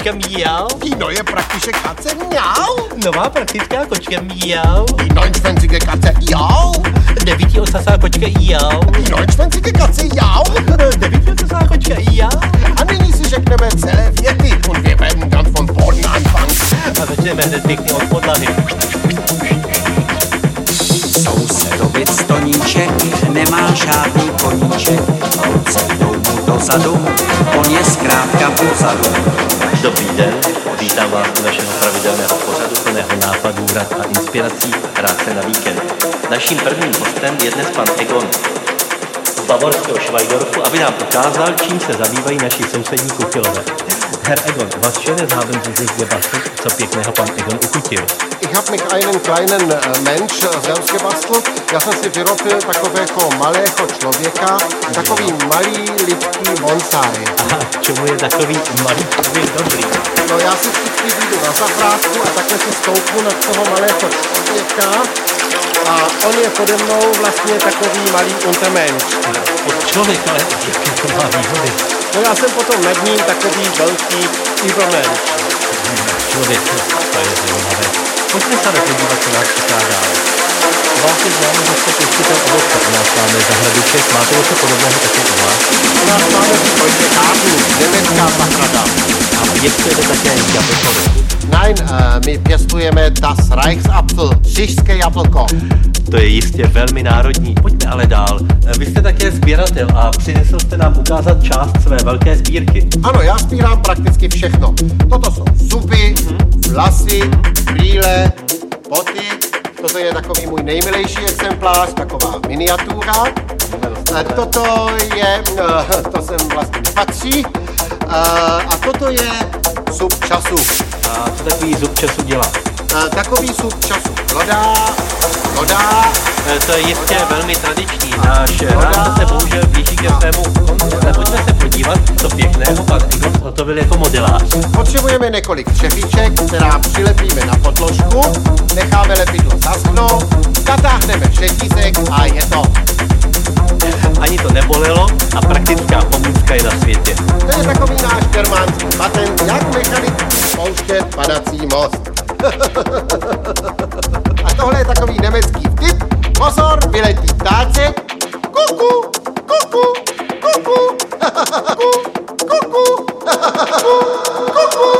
kočka miau. Die neue praktische Katze. Miau. Nová praktická kočka miau. Die neunschwänzige Katze. Jau. Devítí osasá kočka jau. Die neunschwänzige Katze. Jau. Devítí osasá kočka jau. A nyní si řekneme celé věty und wir werden ganz von vorne anfangen. A začneme hned pěkně od podlahy. Sousedovic Toníček nemá žádný koníček, kluci jdou mu dozadu, on je zkrátka pozadu. Dobrý den, vítám vás u našeho pravidelného pořadu plného nápadů, rad a inspirací práce na víkend. Naším prvním hostem je dnes pan Egon z bavorského Švajdorfu, aby nám ukázal, čím se zabývají naši sousední kutilové. Herr Egon, was schönes haben Sie sich gebastelt, co pěkného pan Egon ukutil. Ich habe mich einen kleinen äh, Mensch äh, selbst gebastelt. Já jsem si vyrobil takového malého člověka, takový malý lidský bonsai. Aha, čemu je takový malý člověk dobrý? No já si vždycky vyjdu na zahrádku a takhle si stoupnu na toho malého člověka a on je pode mnou vlastně takový malý untermensch. Od člověka, ale jaké to má výhody? No já jsem potom nad ním takový velký übermensch. Člověk, to je zajímavé. Pojďme se ale podívat, co nás čeká dál. U vás je známo, že jste pěstitel ovoce. U nás máme zahradiček. Máte něco podobného také u vás? U nás máme Deutsche Garten, německá zahrada. A pěstujete také jablkovi. Nein, äh, my pěstujeme das Reichsapfel, šišské jablko. To je jistě velmi národní. Pojďme ale dál. Vy jste také sběratel a přinesl jste nám ukázat část své velké sbírky. Ano, já sbírám prakticky všechno. Toto jsou supy, vlasy, brýle, boty. Toto je takový můj nejmilejší exemplář, taková miniatura. A toto je, eh, to sem vlastně nepatří. Eh, A toto je sup času. A co takový zub času dělá? Eh, Takový sup času dodá, dodá, E, To je jistě velmi tradiční. Náš rád se bohužel blíží ke svému konci, ale pojďme se podívat, co pěkného pan Egon zhotovil jako modelář. Potřebujeme několik třepiček, která přilepíme na podložku, necháme lepidlo zaschnout, zatáhneme řetízek a je to. Ani to nebolelo a praktická pomůcka je na světě. To je takový náš germánský patent, jak mechanicky spouštět padací most. tohle je takový německý vtip. Pozor, vyletí ptáček. Kuku, kuku, kuku, kuku, kuku, kuku,